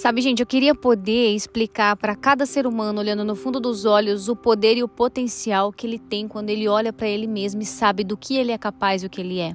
Sabe, gente, eu queria poder explicar para cada ser humano, olhando no fundo dos olhos, o poder e o potencial que ele tem quando ele olha para ele mesmo e sabe do que ele é capaz e o que ele é.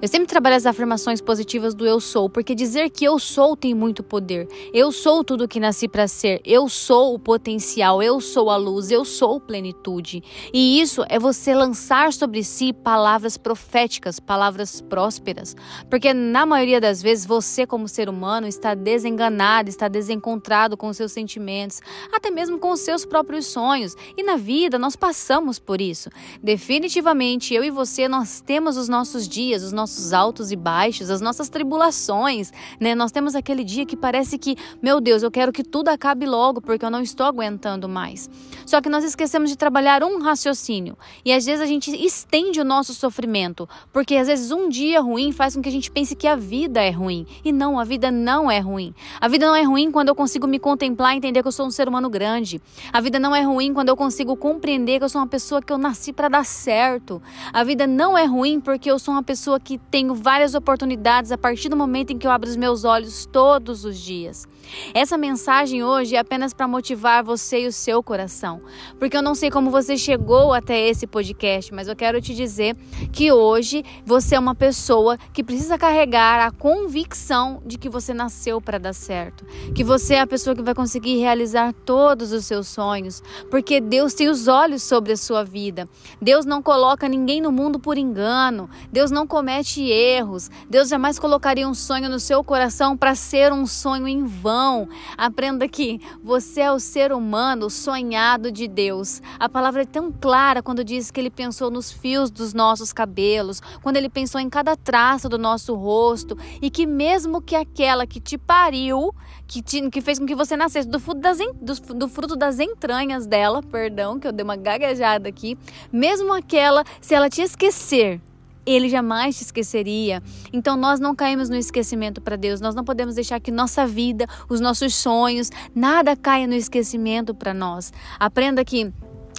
Eu sempre trabalho as afirmações positivas do eu sou, porque dizer que eu sou tem muito poder. Eu sou tudo que nasci para ser. Eu sou o potencial, eu sou a luz, eu sou plenitude. E isso é você lançar sobre si palavras proféticas, palavras prósperas, porque na maioria das vezes você como ser humano está desenganado, está desencontrado com seus sentimentos, até mesmo com os seus próprios sonhos. E na vida nós passamos por isso. Definitivamente eu e você nós temos os nossos dias, os nossos altos e baixos, as nossas tribulações, né? Nós temos aquele dia que parece que, meu Deus, eu quero que tudo acabe logo porque eu não estou aguentando mais. Só que nós esquecemos de trabalhar um raciocínio e às vezes a gente estende o nosso sofrimento, porque às vezes um dia ruim faz com que a gente pense que a vida é ruim e não, a vida não é ruim. A vida não é ruim quando eu consigo me contemplar e entender que eu sou um ser humano grande. A vida não é ruim quando eu consigo compreender que eu sou uma pessoa que eu nasci para dar certo. A vida não é ruim porque eu sou uma pessoa pessoa que tenho várias oportunidades a partir do momento em que eu abro os meus olhos todos os dias. Essa mensagem hoje é apenas para motivar você e o seu coração, porque eu não sei como você chegou até esse podcast, mas eu quero te dizer que hoje você é uma pessoa que precisa carregar a convicção de que você nasceu para dar certo, que você é a pessoa que vai conseguir realizar todos os seus sonhos, porque Deus tem os olhos sobre a sua vida. Deus não coloca ninguém no mundo por engano. Deus não comete erros. Deus jamais colocaria um sonho no seu coração para ser um sonho em vão. Aprenda que você é o ser humano sonhado de Deus. A palavra é tão clara quando diz que ele pensou nos fios dos nossos cabelos, quando ele pensou em cada traço do nosso rosto e que mesmo que aquela que te pariu, que, te, que fez com que você nascesse do fruto, das, do, do fruto das entranhas dela, perdão, que eu dei uma gaguejada aqui, mesmo aquela, se ela te esquecer, ele jamais te esqueceria. Então nós não caímos no esquecimento para Deus. Nós não podemos deixar que nossa vida, os nossos sonhos, nada caia no esquecimento para nós. Aprenda que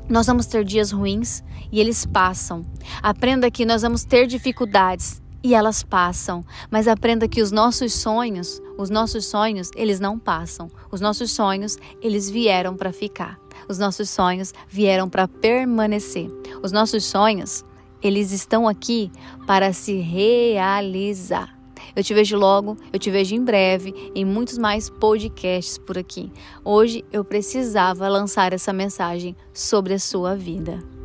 nós vamos ter dias ruins e eles passam. Aprenda que nós vamos ter dificuldades e elas passam. Mas aprenda que os nossos sonhos, os nossos sonhos, eles não passam. Os nossos sonhos, eles vieram para ficar. Os nossos sonhos vieram para permanecer. Os nossos sonhos, eles estão aqui para se realizar. Eu te vejo logo, eu te vejo em breve em muitos mais podcasts por aqui. Hoje eu precisava lançar essa mensagem sobre a sua vida.